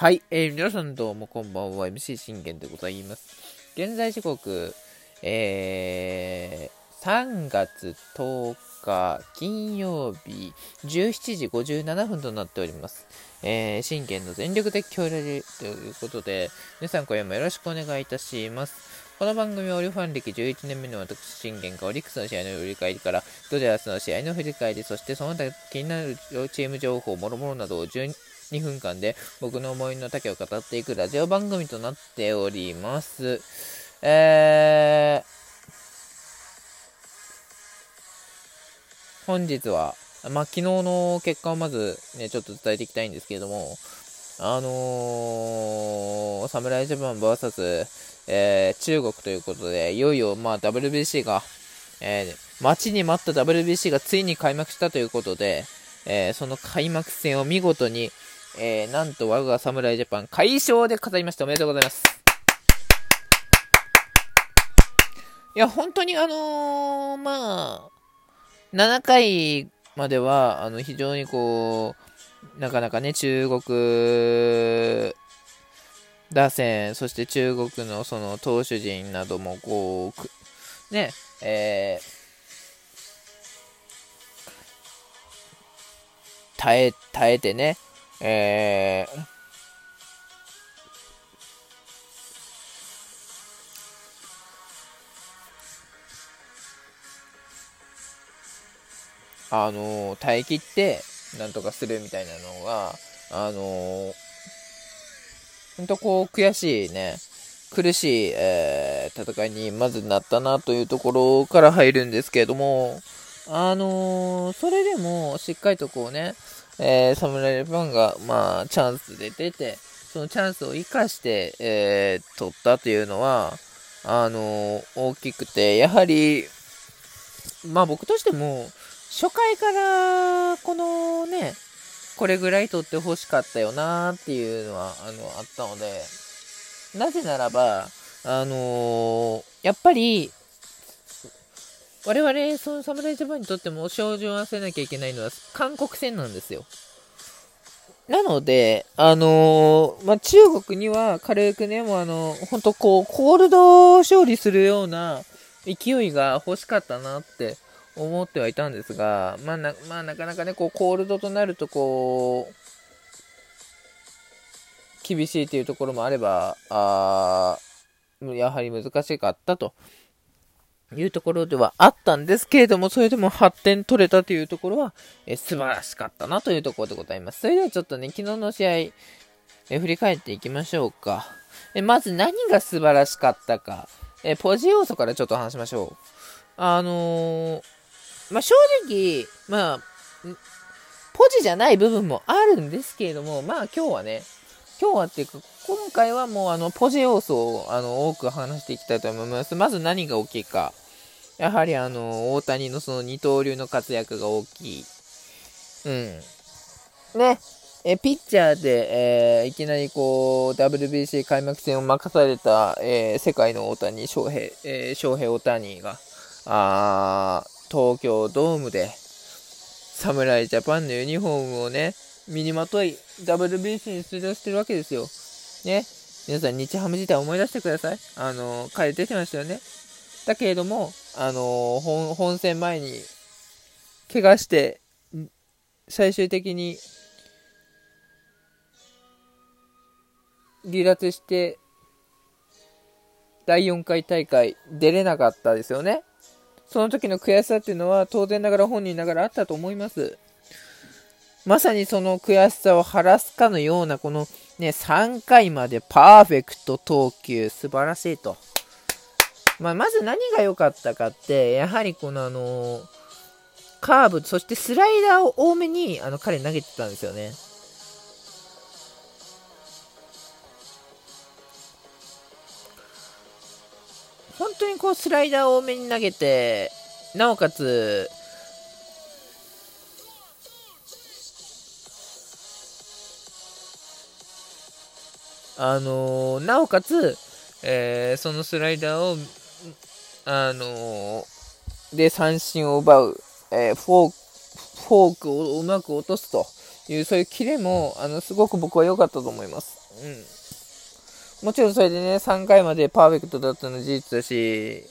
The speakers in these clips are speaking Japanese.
はい、えー、皆さんどうもこんばんは、MC 信玄でございます。現在時刻、えー、3月10日金曜日17時57分となっております。えー、信玄の全力的協力ということで、皆さん今夜もよろしくお願いいたします。この番組はオリファン歴11年目の私、信玄がオリックスの試合の振り返りから、ドジャースの試合の振り返り、そしてその他気になるチーム情報、もろもろなどを12 2分間で僕の思いの丈を語っていくラジオ番組となっております。えー、本日は、まあ、昨日の結果をまずね、ちょっと伝えていきたいんですけれども、あのー、侍ジャパン VS、えー、中国ということで、いよいよ、まあ、WBC が、えー、待ちに待った WBC がついに開幕したということで、えー、その開幕戦を見事に、えー、なんと我が侍ジャパン快勝で飾りました。おめでとうございます。いや、本当にあのー、まあ、7回までは、あの、非常にこう、なかなかね、中国打線、そして中国のその投手陣なども、こう、ね、えー、耐え、耐えてね、えー、あの耐え切ってなんとかするみたいなのが、あのほんとこう悔しいね、苦しい、えー、戦いにまずなったなというところから入るんですけれども、あのそれでもしっかりとこうね、えー、侍ジャパンが、まあ、チャンスで出て、そのチャンスを生かして、えー、取ったというのは、あのー、大きくて、やはり、まあ僕としても、初回からこのね、これぐらい取ってほしかったよなっていうのは、あの、あったので、なぜならば、あのー、やっぱり、我々、その侍ジャパンにとっても照準を合わせなきゃいけないのは韓国戦なんですよ。なので、あのー、まあ、中国には軽くね、もうあの、本当こう、コールド勝利するような勢いが欲しかったなって思ってはいたんですが、まあな、まあ、なかなかね、こう、コールドとなるとこう、厳しいというところもあれば、あやはり難しかったというところではあったんですけれども、それでも発展取れたというところは、え素晴らしかったなというところでございます。それではちょっとね、昨日の試合、え振り返っていきましょうか。えまず何が素晴らしかったか、えポジ要素からちょっと話しましょう。あのー、まあ、正直、まあ、ポジじゃない部分もあるんですけれども、まあ今日はね、今日はっていうか、今回はもうあの、ポジ要素をあの、多く話していきたいと思います。まず何が大きいか。やはりあの、大谷のその二刀流の活躍が大きい。うん。ね。え、ピッチャーで、えー、いきなりこう、WBC 開幕戦を任された、えー、世界の大谷翔平、えー、翔平大谷が、あ東京ドームで、侍ジャパンのユニフォームをね、身にまとい WBC に出場してるわけですよ。ね。皆さん、日ハム自体思い出してください。あの、彼出てましたよね。だけれども、あの、本本戦前に、怪我して、最終的に、離脱して、第4回大会出れなかったですよね。その時の悔しさっていうのは当然ながら本人ながらあったと思います。まさにその悔しさを晴らすかのような、このね、3回までパーフェクト投球、素晴らしいと。まあ、まず何が良かったかって、やはりこのあのカーブ、そしてスライダーを多めにあの彼投げてたんですよね。本当にこうスライダーを多めに投げて、なおかつ、あのー、なおかつ、えー、そのスライダーを、あのー、で三振を奪う、えフォー、フォークをうまく落とすという、そういうキレも、あの、すごく僕は良かったと思います。うん。もちろんそれでね、3回までパーフェクトだったの事実だし、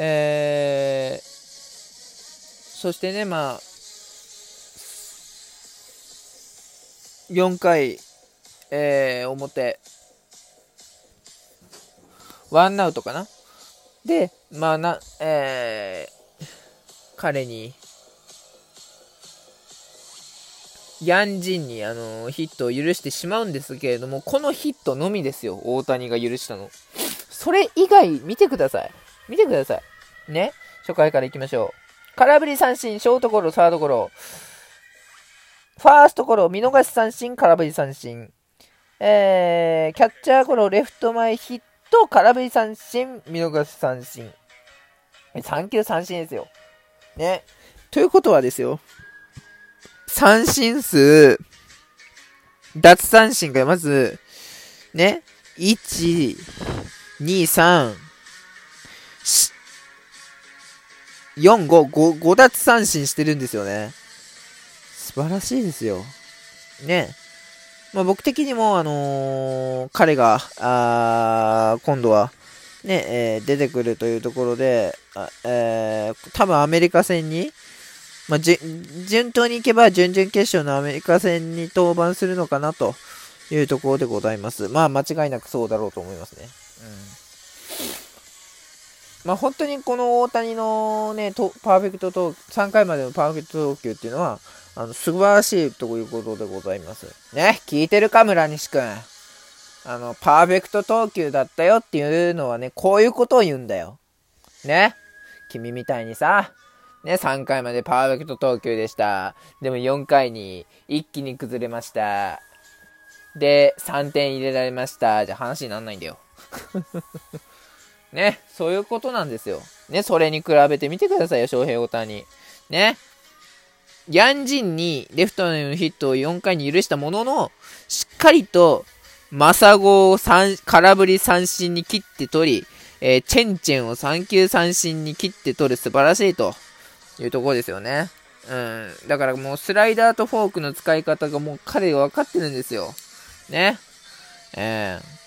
えー、そしてね、まあ、4回、えー、表、ワンアウトかな？で、まあな、えー、彼に、ヤンジンに、あのヒットを許してしまうんですけれども、このヒットのみですよ、大谷が許したの。それ以外、見てください。見てください。ね？初回から行きましょう。空振り三振、ショートゴロ、サードゴロ。ファーストゴロ、見逃し三振、空振り三振。えー、キャッチャーゴロ、レフト前ヒット、空振り三振、見逃し三振。3球三振ですよ。ね。ということはですよ。三振数、奪三振がまず、ね、1、2、3、4、5、5、5奪三振してるんですよね。素晴らしいですよ。ね。まあ、僕的にも、あのー、彼が、あ今度は、ね、えー、出てくるというところで、あえー、多分アメリカ戦に、まあ、順当にいけば準々決勝のアメリカ戦に登板するのかなというところでございます。まあ間違いなくそうだろうと思いますね。うん。まあ本当にこの大谷のね、パーフェクト投、3回までのパーフェクト投球っていうのは、あの、素晴らしいということでございます。ね、聞いてるか、村西くん。あの、パーフェクト投球だったよっていうのはね、こういうことを言うんだよ。ね。君みたいにさ、ね、3回までパーフェクト投球でした。でも4回に一気に崩れました。で、3点入れられました。じゃ話になんないんだよ。ね、そういうことなんですよ。ね、それに比べてみてくださいよ、翔平大谷。ね。ヤンジンにレフトのヒットを4回に許したものの、しっかりと、マサゴを空振り三振に切って取り、えー、チェンチェンを3球三振に切って取る素晴らしいと。いうところですよね。うん。だからもうスライダーとフォークの使い方がもう彼が分かってるんですよ。ね。えー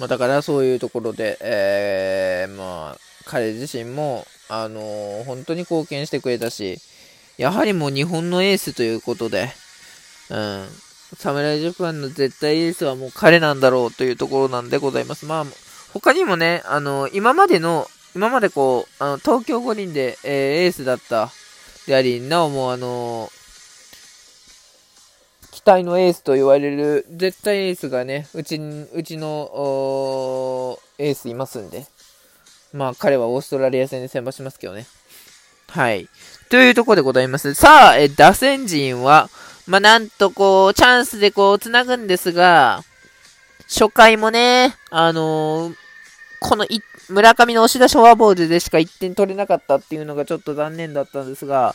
まあ、だからそういうところで、えー、まあ、彼自身も、あのー、本当に貢献してくれたし、やはりもう日本のエースということで、うん。侍ジャパンの絶対エースはもう彼なんだろうというところなんでございます。まあ、他にもね、あの、今までの、今までこう、あの、東京五輪で、えー、エースだったであり、なおもあの期待のエースと言われる絶対エースがね、うち、うちの、エースいますんで。まあ、彼はオーストラリア戦で先発しますけどね。はい。というところでございます。さあ、え、打線陣は、まあ、なんとこう、チャンスでこう、繋ぐんですが、初回もね、あのー、この村上の押し出しフォアボールでしか1点取れなかったっていうのがちょっと残念だったんですが、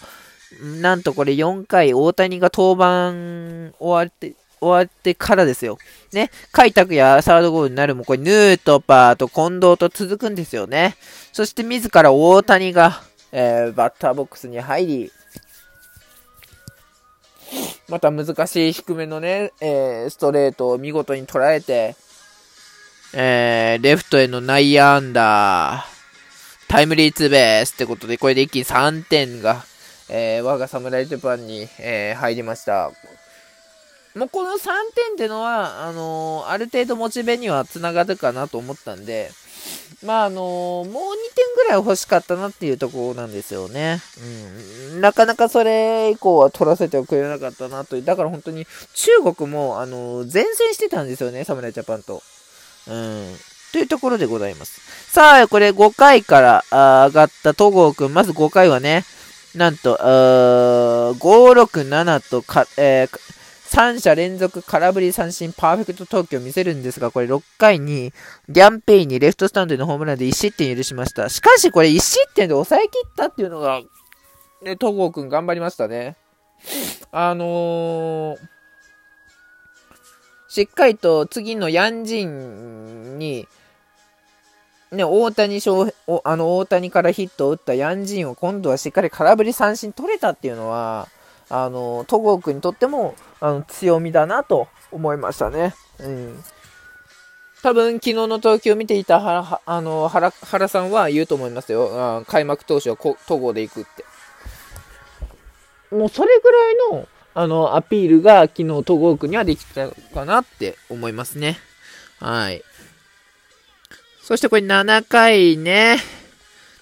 なんとこれ4回、大谷が登板終わって、終わってからですよ。ね。開拓やサードゴールになるも、これヌートパーと近藤と続くんですよね。そして自ら大谷が、えー、バッターボックスに入り、また難しい低めのね、えー、ストレートを見事に捉えて、えー、レフトへの内野安打、タイムリーツーベースってことで、これで一気に3点が、えー、我が侍ジャパンに、えー、入りました。もうこの3点ってのは、あのー、ある程度モチベには繋がるかなと思ったんで、まああのもう2点ぐらい欲しかったなっていうところなんですよね。うん。なかなかそれ以降は取らせてくれなかったなという。だから本当に中国も、あの前線してたんですよね、侍ジャパンと。うん。というところでございます。さあ、これ5回から上がった戸郷くん。まず5回はね、なんと、567とか、えー、3者連続空振り三振パーフェクト投球を見せるんですが、これ6回にギャンペインにレフトスタンドのホームランで1失点許しました。しかしこれ1失点で抑え切ったっていうのが、ね、戸郷くん頑張りましたね。あのー、しっかりと次のヤンジンに、ね、大谷翔平、あの、大谷からヒットを打ったヤンジンを今度はしっかり空振り三振取れたっていうのは、あの、戸郷君にとっても、あの、強みだなと思いましたね。うん。多分、昨日の投球を見ていた原、あの、原、原さんは言うと思いますよ。開幕投手は戸郷で行くって。もうそれぐらいの、あの、アピールが昨日戸郷君にはできたかなって思いますね。はい。そしてこれ7回ね。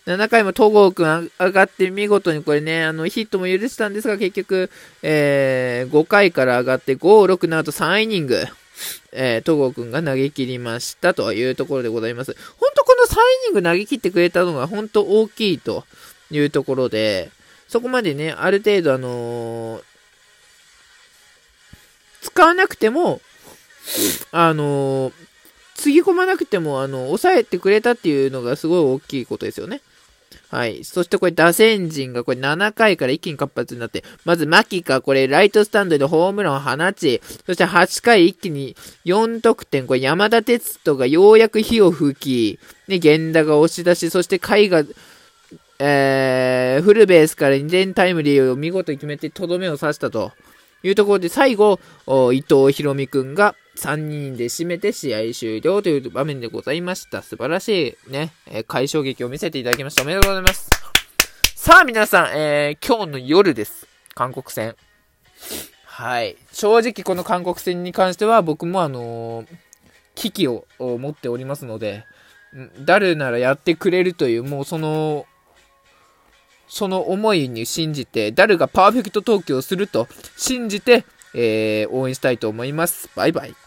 7回も戸郷君上がって見事にこれね、あの、ヒットも許したんですが、結局、えー、5回から上がって5、6、7と3イニング、えー、戸郷君が投げ切りましたというところでございます。本当この3イニング投げ切ってくれたのが本当大きいというところで、そこまでね、ある程度あのー、使わなくても、あのー、つぎ込まなくても、あの、抑えてくれたっていうのがすごい大きいことですよね。はい。そしてこれ打線陣がこれ7回から一気に活発になって、まず牧がこれライトスタンドでホームランを放ち、そして8回一気に4得点、これ山田哲人がようやく火を吹き、ね、源田が押し出し、そして甲斐が、えー、フルベースから2点タイムリーを見事決めてとどめを刺したというところで最後、伊藤博美くんが3人で締めて試合終了という場面でございました。素晴らしいね、えー、解消劇を見せていただきました。おめでとうございます。さあ皆さん、えー、今日の夜です。韓国戦。はい。正直この韓国戦に関しては僕もあのー、危機を持っておりますので、誰ならやってくれるという、もうその、その思いに信じて、誰がパーフェクト投球をすると信じて、えー、応援したいと思います。バイバイ。